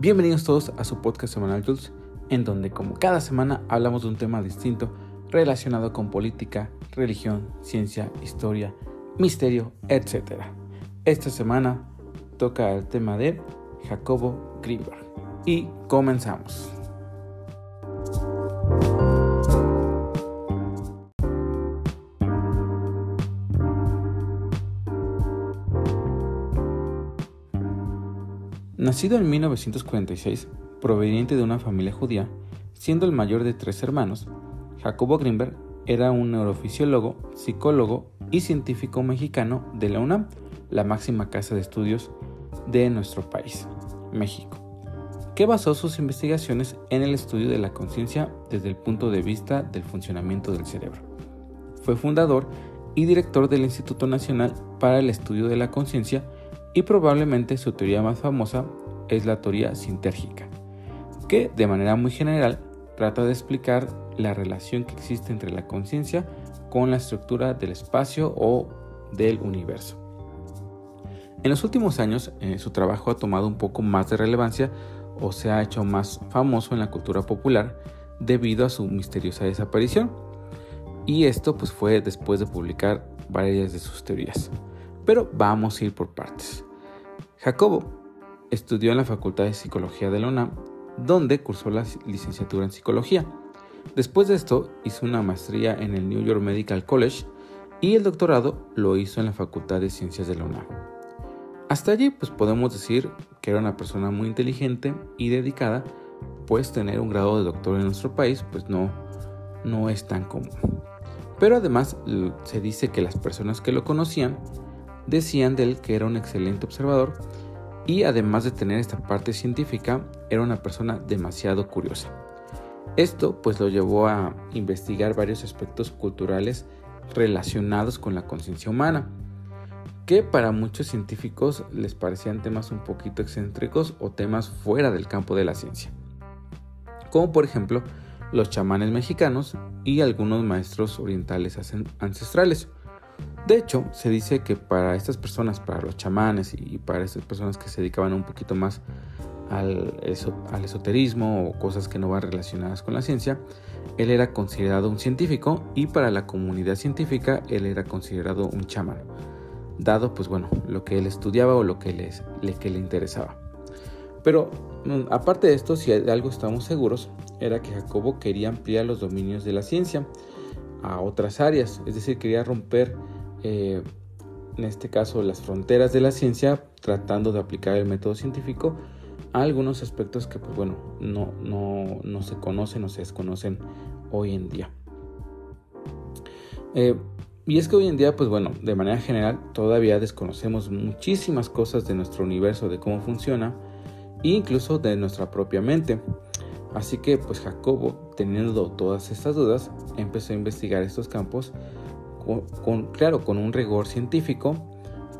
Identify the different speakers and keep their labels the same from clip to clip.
Speaker 1: Bienvenidos todos a su podcast semanal Jules, en donde como cada semana hablamos de un tema distinto relacionado con política, religión, ciencia, historia, misterio, etc. Esta semana toca el tema de Jacobo Greenberg. Y comenzamos. Nacido en 1946, proveniente de una familia judía, siendo el mayor de tres hermanos, Jacobo Greenberg era un neurofisiólogo, psicólogo y científico mexicano de la UNAM, la máxima casa de estudios de nuestro país, México, que basó sus investigaciones en el estudio de la conciencia desde el punto de vista del funcionamiento del cerebro. Fue fundador y director del Instituto Nacional para el Estudio de la Conciencia y probablemente su teoría más famosa es la teoría sintérgica, que de manera muy general trata de explicar la relación que existe entre la conciencia con la estructura del espacio o del universo. En los últimos años eh, su trabajo ha tomado un poco más de relevancia o se ha hecho más famoso en la cultura popular debido a su misteriosa desaparición. Y esto pues fue después de publicar varias de sus teorías. Pero vamos a ir por partes. Jacobo estudió en la Facultad de Psicología de la UNAM, donde cursó la licenciatura en psicología. Después de esto hizo una maestría en el New York Medical College y el doctorado lo hizo en la Facultad de Ciencias de la UNAM. Hasta allí pues podemos decir que era una persona muy inteligente y dedicada, pues tener un grado de doctor en nuestro país pues no, no es tan común. Pero además se dice que las personas que lo conocían decían de él que era un excelente observador y además de tener esta parte científica, era una persona demasiado curiosa. Esto pues lo llevó a investigar varios aspectos culturales relacionados con la conciencia humana, que para muchos científicos les parecían temas un poquito excéntricos o temas fuera del campo de la ciencia, como por ejemplo los chamanes mexicanos y algunos maestros orientales ancestrales. De hecho, se dice que para estas personas, para los chamanes y para estas personas que se dedicaban un poquito más al, esoterismo o cosas que no van relacionadas con la ciencia, él era considerado un científico y para la comunidad científica él era considerado un chamán, dado pues bueno, lo que él estudiaba o lo que, le, que le interesaba. Pero mm, aparte de esto, si de algo estamos seguros, era que Jacobo quería ampliar los dominios de la ciencia a otras áreas, es decir, quería romper eh, en este caso las fronteras de la ciencia, tratando de aplicar el método científico a algunos aspectos que pues bueno, no, no, no se conocen o se desconocen hoy en día. Eh, y es que hoy en día, pues bueno, de manera general todavía desconocemos muchísimas cosas de nuestro universo, de cómo funciona, e incluso de nuestra propia mente. Así que pues Jacobo, teniendo todas estas dudas, empezó a investigar estos campos con, claro, con un rigor científico,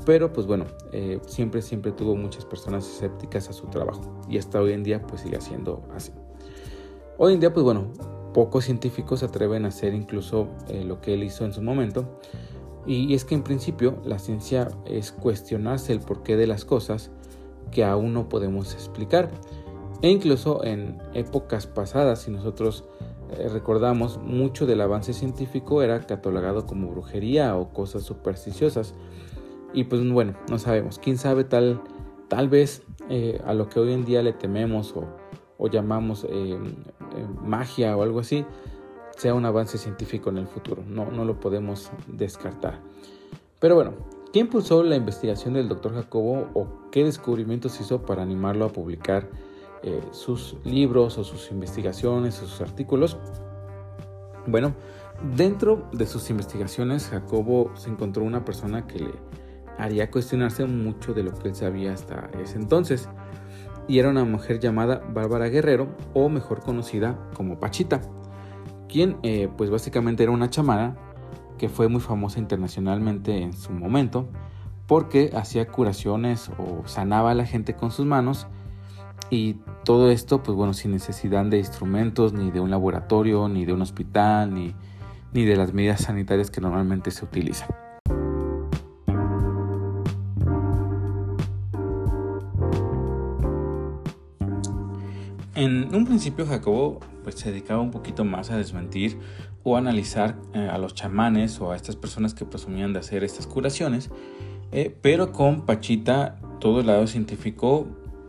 Speaker 1: pero pues bueno, eh, siempre, siempre tuvo muchas personas escépticas a su trabajo y hasta hoy en día pues sigue siendo así. Hoy en día pues bueno, pocos científicos se atreven a hacer incluso eh, lo que él hizo en su momento y es que en principio la ciencia es cuestionarse el porqué de las cosas que aún no podemos explicar. E incluso en épocas pasadas, si nosotros eh, recordamos, mucho del avance científico era catalogado como brujería o cosas supersticiosas. Y pues bueno, no sabemos. Quién sabe tal, tal vez eh, a lo que hoy en día le tememos o, llamamos eh, magia o algo así, sea un avance científico en el futuro. No, no lo podemos descartar. Pero bueno, ¿quién impulsó la investigación del doctor Jacobo o qué descubrimientos hizo para animarlo a publicar eh, sus libros o sus investigaciones o sus artículos. Bueno, dentro de sus investigaciones Jacobo se encontró una persona que le haría cuestionarse mucho de lo que él sabía hasta ese entonces. Y era una mujer llamada Bárbara Guerrero o mejor conocida como Pachita, quien eh, pues básicamente era una chamana que fue muy famosa internacionalmente en su momento porque hacía curaciones o sanaba a la gente con sus manos y todo esto, pues bueno, sin necesidad de instrumentos, ni de un laboratorio, ni de un hospital, ni, ni de las medidas sanitarias que normalmente se utilizan. En un principio Jacobo pues, se dedicaba un poquito más a desmentir o analizar eh, a los chamanes o a estas personas que presumían de hacer estas curaciones, eh, pero con Pachita todo el lado científico,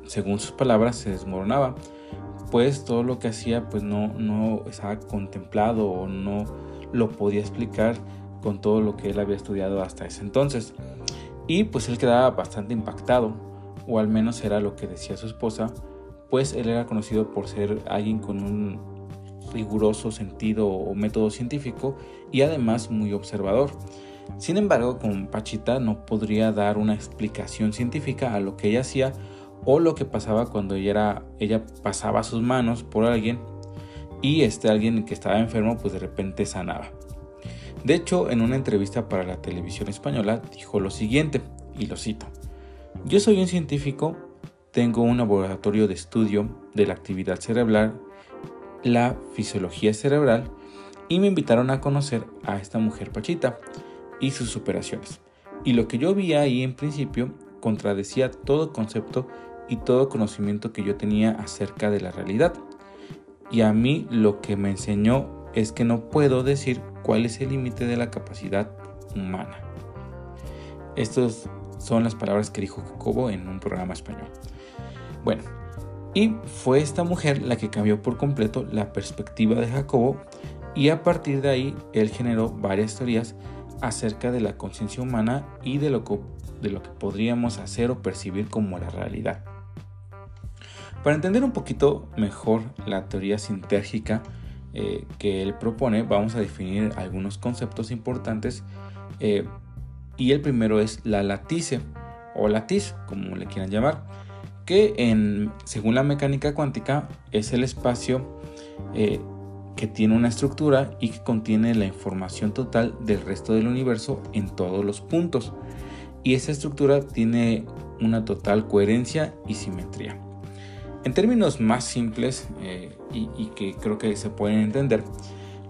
Speaker 1: según sus palabras, se desmoronaba, pues todo lo que hacía pues no, no estaba contemplado o no lo podía explicar con todo lo que él había estudiado hasta ese entonces. Y pues él quedaba bastante impactado, o al menos era lo que decía su esposa, pues él era conocido por ser alguien con un riguroso sentido o método científico y además muy observador. Sin embargo, con Pachita no podría dar una explicación científica a lo que ella hacía o lo que pasaba cuando ella, era, ella pasaba sus manos por alguien y este alguien que estaba enfermo pues de repente sanaba. De hecho, en una entrevista para la televisión española dijo lo siguiente, y lo cito, Yo soy un científico, tengo un laboratorio de estudio de la actividad cerebral, la fisiología cerebral, y me invitaron a conocer a esta mujer Pachita y sus operaciones. Y lo que yo vi ahí en principio contradecía todo concepto y todo conocimiento que yo tenía acerca de la realidad. Y a mí lo que me enseñó es que no puedo decir cuál es el límite de la capacidad humana. Estas son las palabras que dijo Jacobo en un programa español. Bueno, y fue esta mujer la que cambió por completo la perspectiva de Jacobo y a partir de ahí él generó varias teorías acerca de la conciencia humana y de lo, que, de lo que podríamos hacer o percibir como la realidad. Para entender un poquito mejor la teoría sintérgica eh, que él propone, vamos a definir algunos conceptos importantes eh, y el primero es la latice o latiz, como le quieran llamar, que según la mecánica cuántica es el espacio eh, que tiene una estructura y que contiene la información total del resto del universo en todos los puntos. Y esa estructura tiene una total coherencia y simetría. En términos más simples eh, y, que creo que se pueden entender,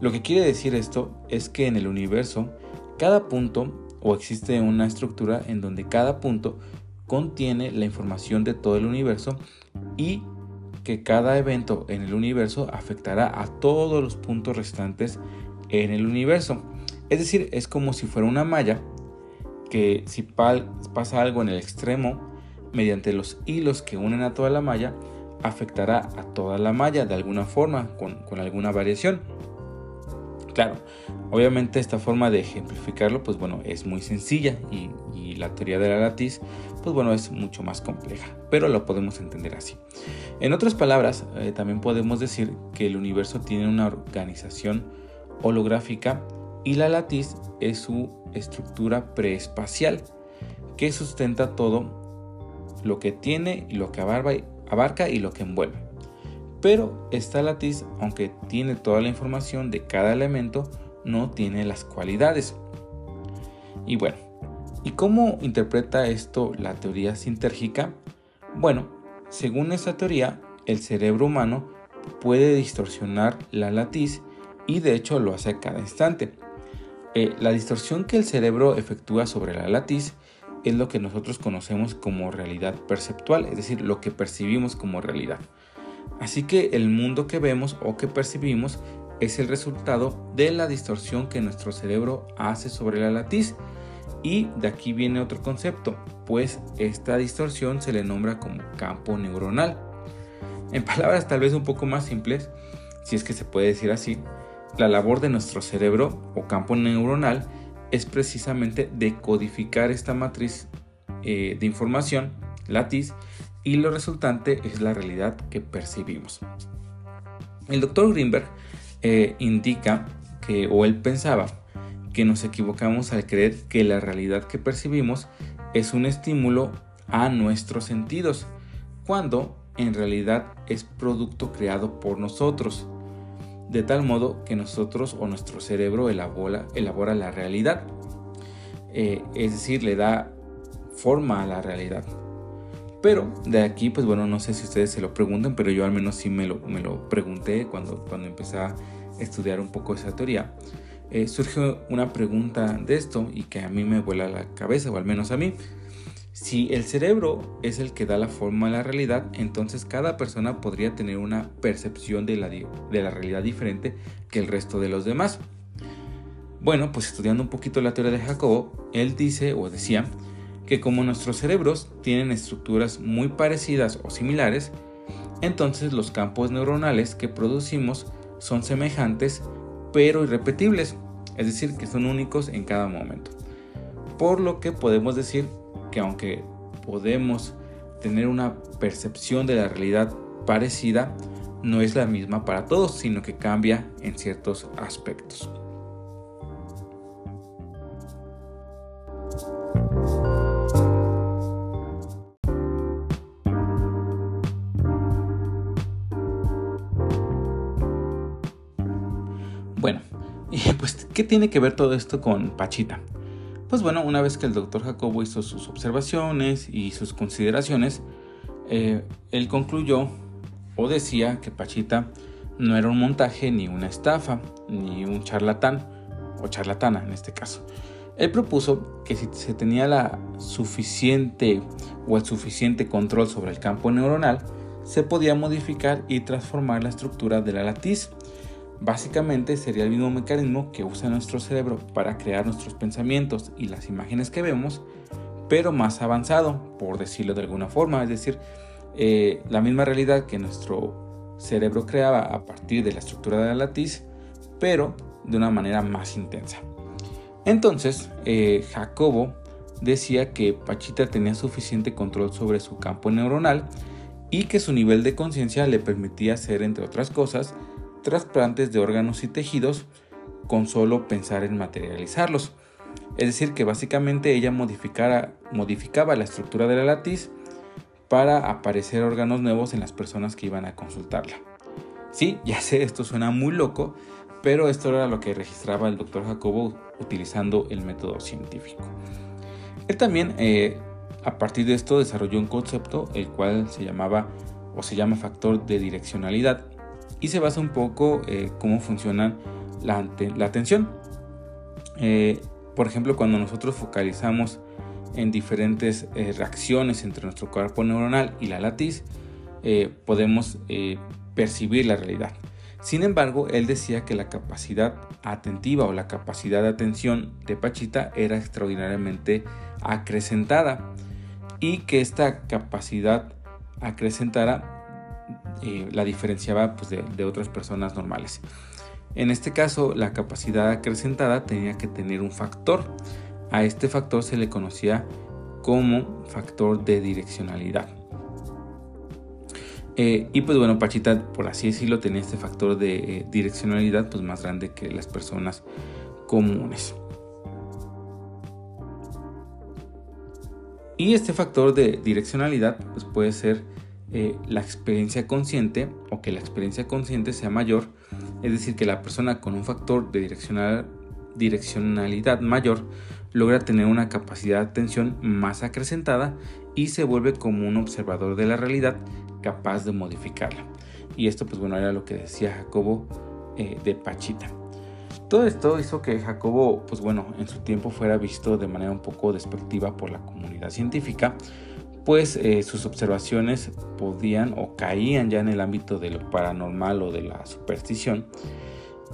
Speaker 1: lo que quiere decir esto es que en el universo cada punto o existe una estructura en donde cada punto contiene la información de todo el universo y que cada evento en el universo afectará a todos los puntos restantes en el universo. Es decir, es como si fuera una malla que si pasa algo en el extremo, mediante los hilos que unen a toda la malla, afectará a toda la malla de alguna forma, con, alguna variación. Claro, obviamente esta forma de ejemplificarlo, pues bueno, es muy sencilla y, la teoría de la latiz, pues bueno, es mucho más compleja, pero lo podemos entender así. En otras palabras, eh, también podemos decir que el universo tiene una organización holográfica y la latiz es su estructura preespacial que sustenta todo lo que tiene y lo que abarca abarca y lo que envuelve. Pero esta latiz, aunque tiene toda la información de cada elemento, no tiene las cualidades. Y bueno, ¿y cómo interpreta esto la teoría sintérgica? Bueno, según esta teoría, el cerebro humano puede distorsionar la latiz y de hecho lo hace a cada instante. Eh, la distorsión que el cerebro efectúa sobre la latiz es lo que nosotros conocemos como realidad perceptual, es decir, lo que percibimos como realidad. Así que el mundo que vemos o que percibimos es el resultado de la distorsión que nuestro cerebro hace sobre la latiz. Y de aquí viene otro concepto, pues esta distorsión se le nombra como campo neuronal. En palabras tal vez un poco más simples, si es que se puede decir así, la labor de nuestro cerebro o campo neuronal es precisamente decodificar esta matriz eh, de información, latiz, y lo resultante es la realidad que percibimos. El doctor Greenberg eh, indica que, o él pensaba, que nos equivocamos al creer que la realidad que percibimos es un estímulo a nuestros sentidos, cuando en realidad es producto creado por nosotros de tal modo que nosotros o nuestro cerebro elabora, elabora la realidad, eh, es decir, le da forma a la realidad. Pero de aquí, pues bueno, no sé si ustedes se lo preguntan, pero yo al menos sí me lo, me lo pregunté cuando, cuando empecé a estudiar un poco esa teoría. Eh, surge una pregunta de esto y que a mí me vuela la cabeza, o al menos a mí. Si el cerebro es el que da la forma a la realidad, entonces cada persona podría tener una percepción de la, de la realidad diferente que el resto de los demás. Bueno, pues estudiando un poquito la teoría de Jacobo, él dice o decía que como nuestros cerebros tienen estructuras muy parecidas o similares, entonces los campos neuronales que producimos son semejantes pero irrepetibles, es decir, que son únicos en cada momento. Por lo que podemos decir que aunque podemos tener una percepción de la realidad parecida, no es la misma para todos, sino que cambia en ciertos aspectos. Bueno, y pues, ¿qué tiene que ver todo esto con Pachita? Pues bueno, una vez que el doctor Jacobo hizo sus observaciones y sus consideraciones, eh, él concluyó o decía que Pachita no era un montaje ni una estafa, ni un charlatán o charlatana en este caso. Él propuso que si se tenía la suficiente o el suficiente control sobre el campo neuronal, se podía modificar y transformar la estructura de la latiz Básicamente sería el mismo mecanismo que usa nuestro cerebro para crear nuestros pensamientos y las imágenes que vemos, pero más avanzado, por decirlo de alguna forma, es decir, eh, la misma realidad que nuestro cerebro creaba a partir de la estructura de la latiz, pero de una manera más intensa. Entonces, eh, Jacobo decía que Pachita tenía suficiente control sobre su campo neuronal y que su nivel de conciencia le permitía hacer, entre otras cosas, trasplantes de órganos y tejidos con solo pensar en materializarlos. Es decir, que básicamente ella modificaba la estructura de la latiz para aparecer órganos nuevos en las personas que iban a consultarla. Sí, ya sé, esto suena muy loco, pero esto era lo que registraba el doctor Jacobo utilizando el método científico. Él también, eh, a partir de esto, desarrolló un concepto, el cual se llamaba o se llama factor de direccionalidad, y se basa un poco eh, cómo funciona la, atención. Eh, por ejemplo, cuando nosotros focalizamos en diferentes eh, reacciones entre nuestro cuerpo neuronal y la latiz, podemos percibir la realidad. Sin embargo, él decía que la capacidad atentiva o la capacidad de atención de Pachita era extraordinariamente acrecentada y que esta capacidad acrecentada la diferenciaba pues, de, otras personas normales. En este caso, la capacidad acrecentada tenía que tener un factor. A este factor se le conocía como factor de direccionalidad. Eh, y pues bueno, Pachita, por así decirlo, tenía este factor de eh, direccionalidad pues más grande que las personas comunes. Y este factor de direccionalidad pues puede ser eh, la experiencia consciente o que la experiencia consciente sea mayor, es decir, que la persona con un factor de direccionalidad mayor logra tener una capacidad de atención más acrecentada y se vuelve como un observador de la realidad capaz de modificarla. Y esto pues bueno era lo que decía Jacobo eh, de Pachita. Todo esto hizo que Jacobo pues bueno en su tiempo fuera visto de manera un poco despectiva por la comunidad científica pues eh, sus observaciones podían o caían ya en el ámbito de lo paranormal o de la superstición.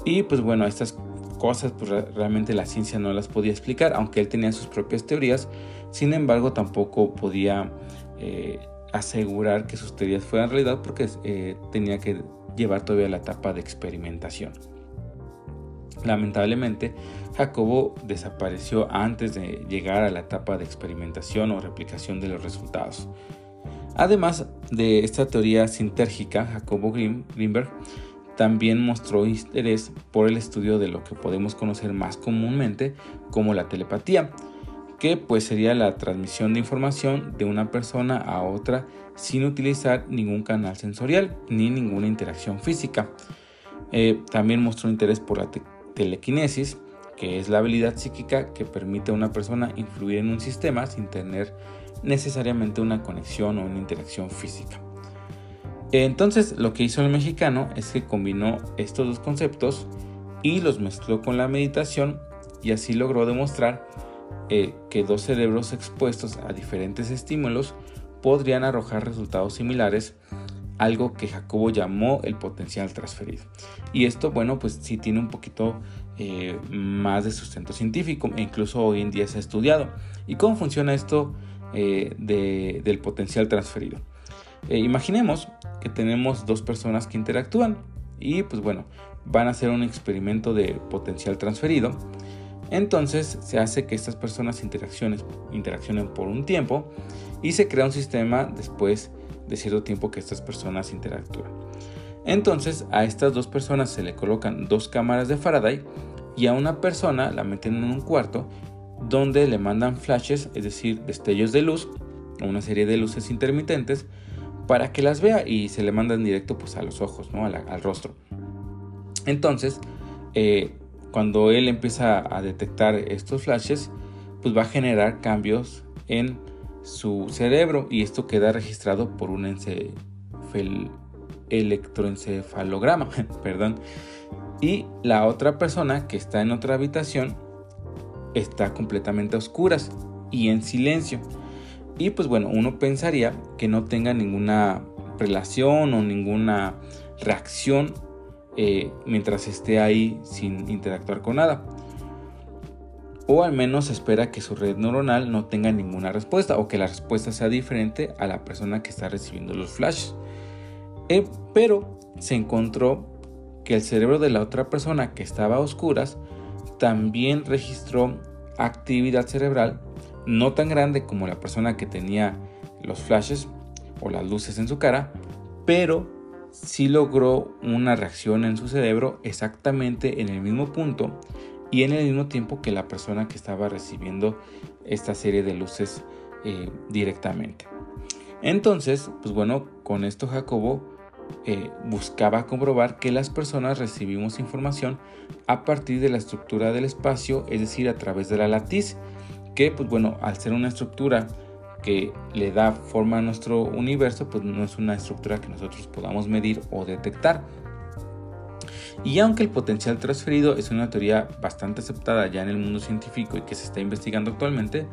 Speaker 1: Y pues bueno, estas cosas pues realmente la ciencia no las podía explicar, aunque él tenía sus propias teorías, sin embargo tampoco podía eh, asegurar que sus teorías fueran realidad porque eh, tenía que llevar todavía la etapa de experimentación. Lamentablemente, Jacobo desapareció antes de llegar a la etapa de experimentación o replicación de los resultados. Además de esta teoría sintérgica, Jacobo Greenberg también mostró interés por el estudio de lo que podemos conocer más comúnmente como la telepatía, que pues sería la transmisión de información de una persona a otra sin utilizar ningún canal sensorial ni ninguna interacción física. Eh, también mostró interés por la telequinesis, que es la habilidad psíquica que permite a una persona influir en un sistema sin tener necesariamente una conexión o una interacción física. Entonces lo que hizo el mexicano es que combinó estos dos conceptos y los mezcló con la meditación y así logró demostrar eh, que dos cerebros expuestos a diferentes estímulos podrían arrojar resultados similares, algo que Jacobo llamó el potencial transferido. Y esto, bueno, pues sí tiene un poquito eh, más de sustento científico e incluso hoy en día se ha estudiado. ¿Y cómo funciona esto eh, del potencial transferido? imaginemos que tenemos dos personas que interactúan y pues bueno, van a hacer un experimento de potencial transferido. Entonces se hace que estas personas interaccionen por un tiempo y se crea un sistema después de cierto tiempo que estas personas interactúan. Entonces a estas dos personas se le colocan dos cámaras de Faraday y a una persona la meten en un cuarto donde le mandan flashes, es decir, destellos de luz, o una serie de luces intermitentes, para que las vea y se le mandan directo pues, a los ojos, ¿no? al rostro. Entonces, eh, cuando él empieza a detectar estos flashes, pues va a generar cambios en su cerebro y esto queda registrado por un electroencefalograma, perdón. Y la otra persona que está en otra habitación está completamente a oscuras y en silencio. Y pues bueno, uno pensaría que no tenga ninguna relación o ninguna reacción eh, mientras esté ahí sin interactuar con nada. O al menos espera que su red neuronal no tenga ninguna respuesta o que la respuesta sea diferente a la persona que está recibiendo los flashes. Eh, pero se encontró que el cerebro de la otra persona que estaba a oscuras también registró actividad cerebral no tan grande como la persona que tenía los flashes o las luces en su cara, pero sí logró una reacción en su cerebro exactamente en el mismo punto y en el mismo tiempo que la persona que estaba recibiendo esta serie de luces eh, directamente. Entonces, pues bueno, con esto Jacobo eh, buscaba comprobar que las personas recibimos información a partir de la estructura del espacio, es decir, a través de la latiz, que pues bueno, al ser una estructura que le da forma a nuestro universo, pues no es una estructura que nosotros podamos medir o detectar. Y aunque el potencial transferido es una teoría bastante aceptada ya en el mundo científico y que se está investigando actualmente,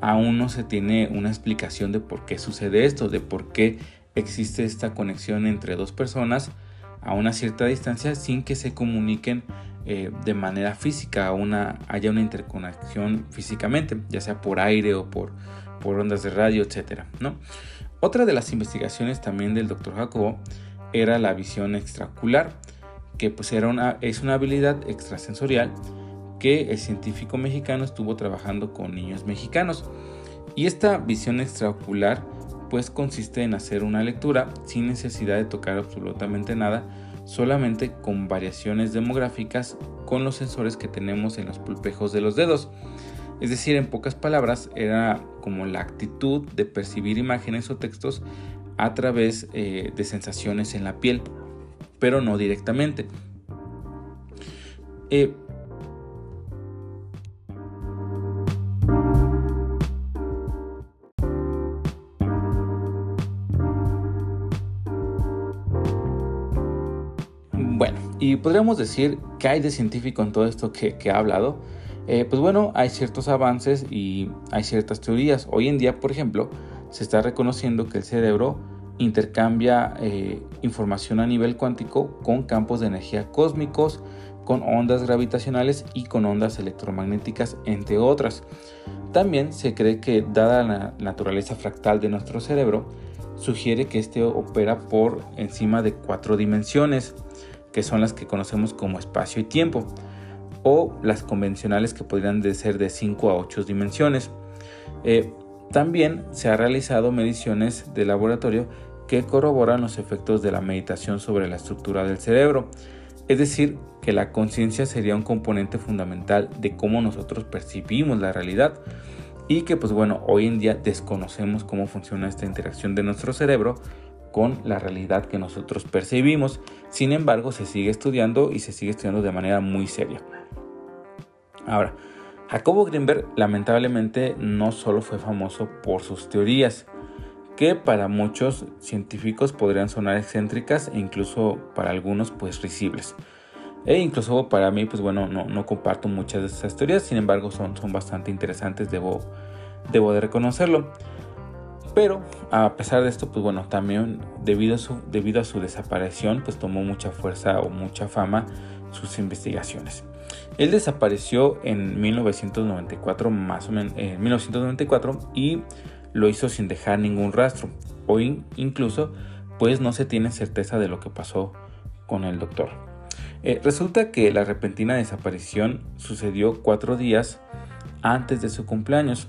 Speaker 1: aún no se tiene una explicación de por qué sucede esto, de por qué existe esta conexión entre dos personas a una cierta distancia sin que se comuniquen eh, de manera física, una, haya una interconexión físicamente, ya sea por aire o por, ondas de radio, etc. ¿no? Otra de las investigaciones también del doctor Jacobo era la visión extraocular, que pues era una, es una habilidad extrasensorial que el científico mexicano estuvo trabajando con niños mexicanos. Y esta visión extraocular pues consiste en hacer una lectura sin necesidad de tocar absolutamente nada, solamente con variaciones demográficas con los sensores que tenemos en los pulpejos de los dedos. Es decir, en pocas palabras, era como la actitud de percibir imágenes o textos a través eh, de sensaciones en la piel, pero no directamente. Eh, bueno, y podríamos decir que hay de científico en todo esto que, ha hablado. Eh, pues bueno, hay ciertos avances y hay ciertas teorías. Hoy en día, por ejemplo, se está reconociendo que el cerebro intercambia eh, información a nivel cuántico con campos de energía cósmicos, con ondas gravitacionales y con ondas electromagnéticas, entre otras. También se cree que, dada la naturaleza fractal de nuestro cerebro, sugiere que este opera por encima de cuatro dimensiones, que son las que conocemos como espacio y tiempo o las convencionales que podrían ser de 5 a 8 dimensiones. Eh, también se han realizado mediciones de laboratorio que corroboran los efectos de la meditación sobre la estructura del cerebro, es decir, que la conciencia sería un componente fundamental de cómo nosotros percibimos la realidad y que pues bueno, hoy en día desconocemos cómo funciona esta interacción de nuestro cerebro con la realidad que nosotros percibimos. Sin embargo, se sigue estudiando y se sigue estudiando de manera muy seria. Ahora, Jacobo Greenberg lamentablemente no solo fue famoso por sus teorías, que para muchos científicos podrían sonar excéntricas e incluso para algunos pues risibles. E incluso para mí, pues bueno, no, no comparto muchas de esas teorías, sin embargo son, son bastante interesantes, debo, debo de reconocerlo. Pero a pesar de esto, pues bueno, también debido a su, debido a su desaparición, pues tomó mucha fuerza o mucha fama sus investigaciones. Él desapareció en 1994, más o menos, en 1994, y lo hizo sin dejar ningún rastro. Hoy incluso, pues no se tiene certeza de lo que pasó con el doctor. Eh, resulta que la repentina desaparición sucedió cuatro días antes de su cumpleaños.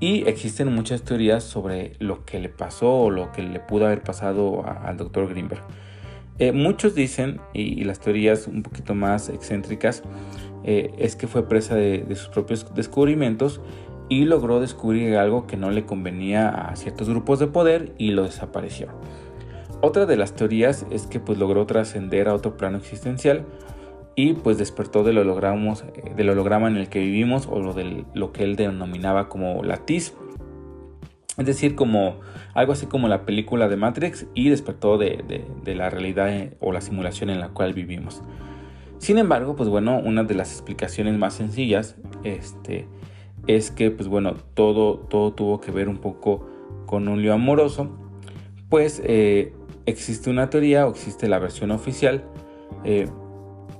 Speaker 1: Y existen muchas teorías sobre lo que le pasó o lo que le pudo haber pasado al doctor Greenberg. Eh, muchos dicen, y, las teorías un poquito más excéntricas, eh, es que fue presa de, sus propios descubrimientos y logró descubrir algo que no le convenía a ciertos grupos de poder y lo desapareció. Otra de las teorías es que pues logró trascender a otro plano existencial y pues despertó del, eh, del holograma en el que vivimos o lo, de lo que él denominaba como la TIS. Es decir, como algo así como la película de Matrix y despertó de, la realidad eh, o la simulación en la cual vivimos. Sin embargo, pues bueno, una de las explicaciones más sencillas este, es que pues bueno, todo, todo tuvo que ver un poco con un lío amoroso, pues eh, existe una teoría o existe la versión oficial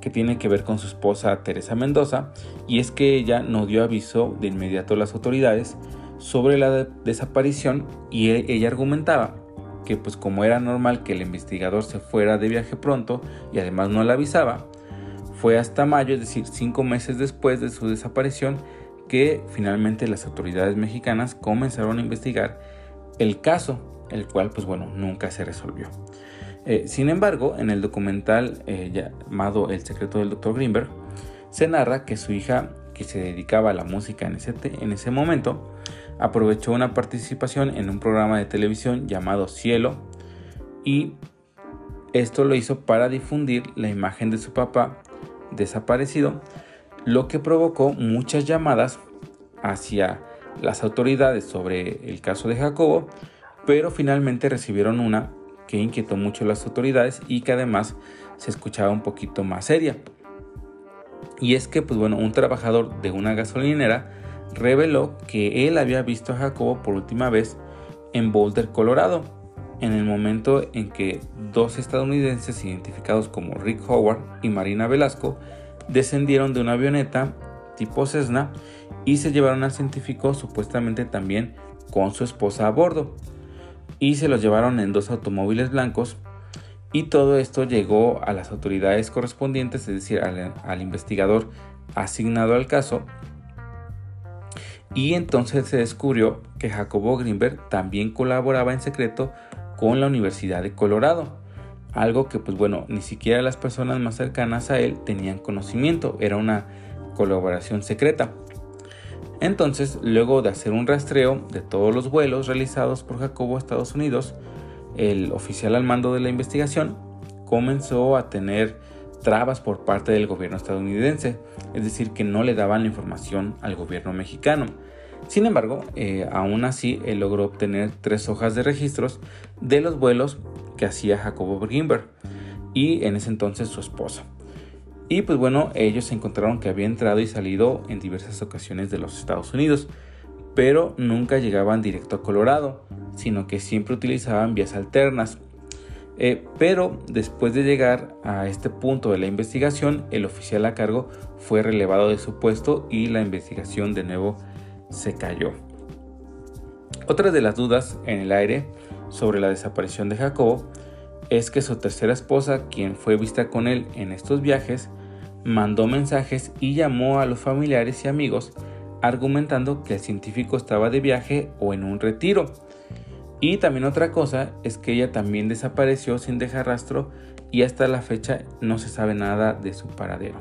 Speaker 1: que tiene que ver con su esposa Teresa Mendoza y es que ella no dio aviso de inmediato a las autoridades sobre la desaparición y e-, ella argumentaba que pues como era normal que el investigador se fuera de viaje pronto y además no le avisaba, fue hasta mayo, es decir, cinco meses después de su desaparición, que finalmente las autoridades mexicanas comenzaron a investigar el caso, el cual pues bueno, nunca se resolvió. Eh, sin embargo, en el documental eh, llamado El secreto del Dr. Greenberg, se narra que su hija, que se dedicaba a la música en ese, en ese momento, aprovechó una participación en un programa de televisión llamado Cielo y esto lo hizo para difundir la imagen de su papá desaparecido, lo que provocó muchas llamadas hacia las autoridades sobre el caso de Jacobo, pero finalmente recibieron una que inquietó mucho a las autoridades y que además se escuchaba un poquito más seria. Y es que, pues bueno, un trabajador de una gasolinera reveló que él había visto a Jacobo por última vez en Boulder, Colorado, en el momento en que dos estadounidenses identificados como Rick Howard y Marina Velasco descendieron de una avioneta tipo Cessna y se llevaron al científico supuestamente también con su esposa a bordo y se los llevaron en dos automóviles blancos y todo esto llegó a las autoridades correspondientes, es decir, al, investigador asignado al caso. Y entonces se descubrió que Jacobo Greenberg también colaboraba en secreto con la Universidad de Colorado. Algo que pues bueno, ni siquiera las personas más cercanas a él tenían conocimiento, era una colaboración secreta. Entonces, luego de hacer un rastreo de todos los vuelos realizados por Jacobo a Estados Unidos, el oficial al mando de la investigación comenzó a tener trabas por parte del gobierno estadounidense, es decir, que no le daban la información al gobierno mexicano. Sin embargo, eh, aún así, él logró obtener tres hojas de registros de los vuelos que hacía Jacobo Greenberg y en ese entonces su esposa. Y pues bueno, ellos encontraron que había entrado y salido en diversas ocasiones de los Estados Unidos, pero nunca llegaban directo a Colorado, sino que siempre utilizaban vías alternas. Eh, pero después de llegar a este punto de la investigación, el oficial a cargo fue relevado de su puesto y la investigación de nuevo se cayó. Otra de las dudas en el aire sobre la desaparición de Jacobo es que su tercera esposa, quien fue vista con él en estos viajes, mandó mensajes y llamó a los familiares y amigos argumentando que el científico estaba de viaje o en un retiro. Y también otra cosa es que ella también desapareció sin dejar rastro y hasta la fecha no se sabe nada de su paradero.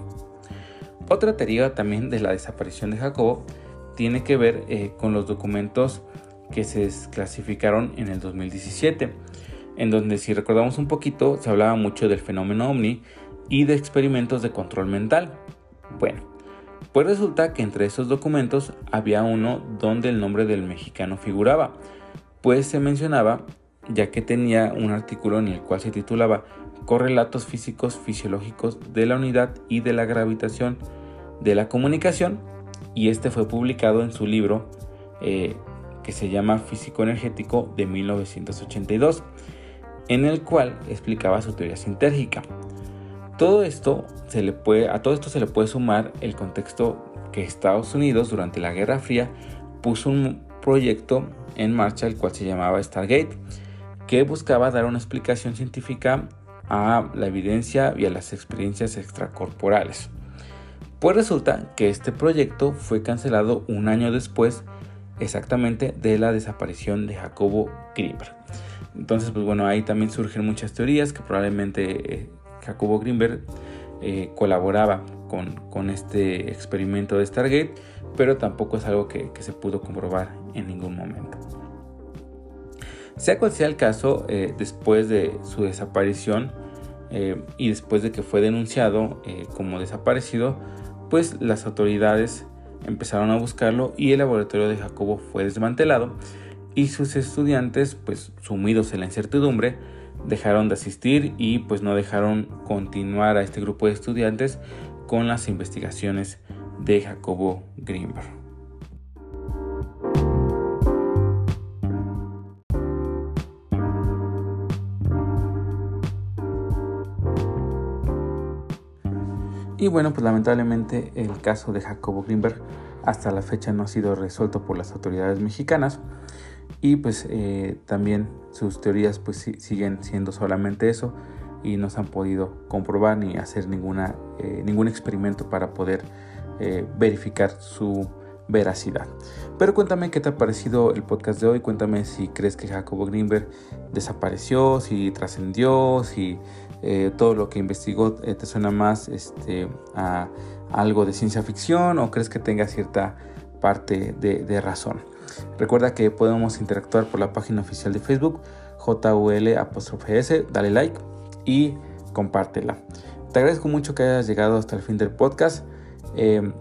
Speaker 1: Otra teoría también de la desaparición de Jacobo tiene que ver eh, con los documentos que se desclasificaron en el 2017, en donde si recordamos un poquito se hablaba mucho del fenómeno ovni y de experimentos de control mental. Bueno, pues resulta que entre esos documentos había uno donde el nombre del mexicano figuraba, pues se mencionaba ya que tenía un artículo en el cual se titulaba correlatos físicos fisiológicos de la unidad y de la gravitación de la comunicación y este fue publicado en su libro eh, que se llama Físico Energético de 1982, en el cual explicaba su teoría sintérgica. Todo esto se le puede, a todo esto se le puede sumar el contexto que Estados Unidos durante la Guerra Fría puso un proyecto en marcha el cual se llamaba Stargate, que buscaba dar una explicación científica a la evidencia y a las experiencias extracorporales. Pues resulta que este proyecto fue cancelado un año después exactamente de la desaparición de Jacobo Grimberg. Entonces, pues bueno, ahí también surgen muchas teorías que probablemente eh, Jacobo Grimberg eh, colaboraba con, este experimento de Stargate, pero tampoco es algo que, se pudo comprobar en ningún momento. Sea cual sea el caso, eh, después de su desaparición y después de que fue denunciado como desaparecido, pues las autoridades empezaron a buscarlo y el laboratorio de Jacobo fue desmantelado y sus estudiantes, pues sumidos en la incertidumbre, dejaron de asistir y pues no dejaron continuar a este grupo de estudiantes con las investigaciones de Jacobo Greenberg. Y bueno, pues lamentablemente el caso de Jacobo Greenberg hasta la fecha no ha sido resuelto por las autoridades mexicanas. Y pues eh, también sus teorías pues siguen siendo solamente eso y no se han podido comprobar ni hacer ninguna, eh, ningún experimento para poder eh, verificar su veracidad. Pero cuéntame qué te ha parecido el podcast de hoy, cuéntame si crees que Jacobo Greenberg desapareció, si trascendió, si eh, todo lo que investigó eh, te suena más este, a, algo de ciencia ficción o crees que tenga cierta parte de, razón. Recuerda que podemos interactuar por la página oficial de Facebook, JUL dale like y compártela. Te agradezco mucho que hayas llegado hasta el fin del podcast eh,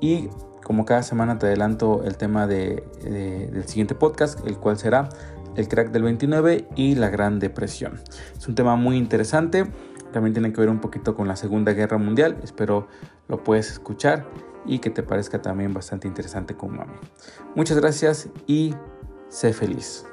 Speaker 1: y como cada semana te adelanto el tema del siguiente podcast, el cual será el crack del 29 y la Gran Depresión. Es un tema muy interesante, también tiene que ver un poquito con la Segunda Guerra Mundial, espero lo puedes escuchar y que te parezca también bastante interesante como a mí. Muchas gracias y sé feliz.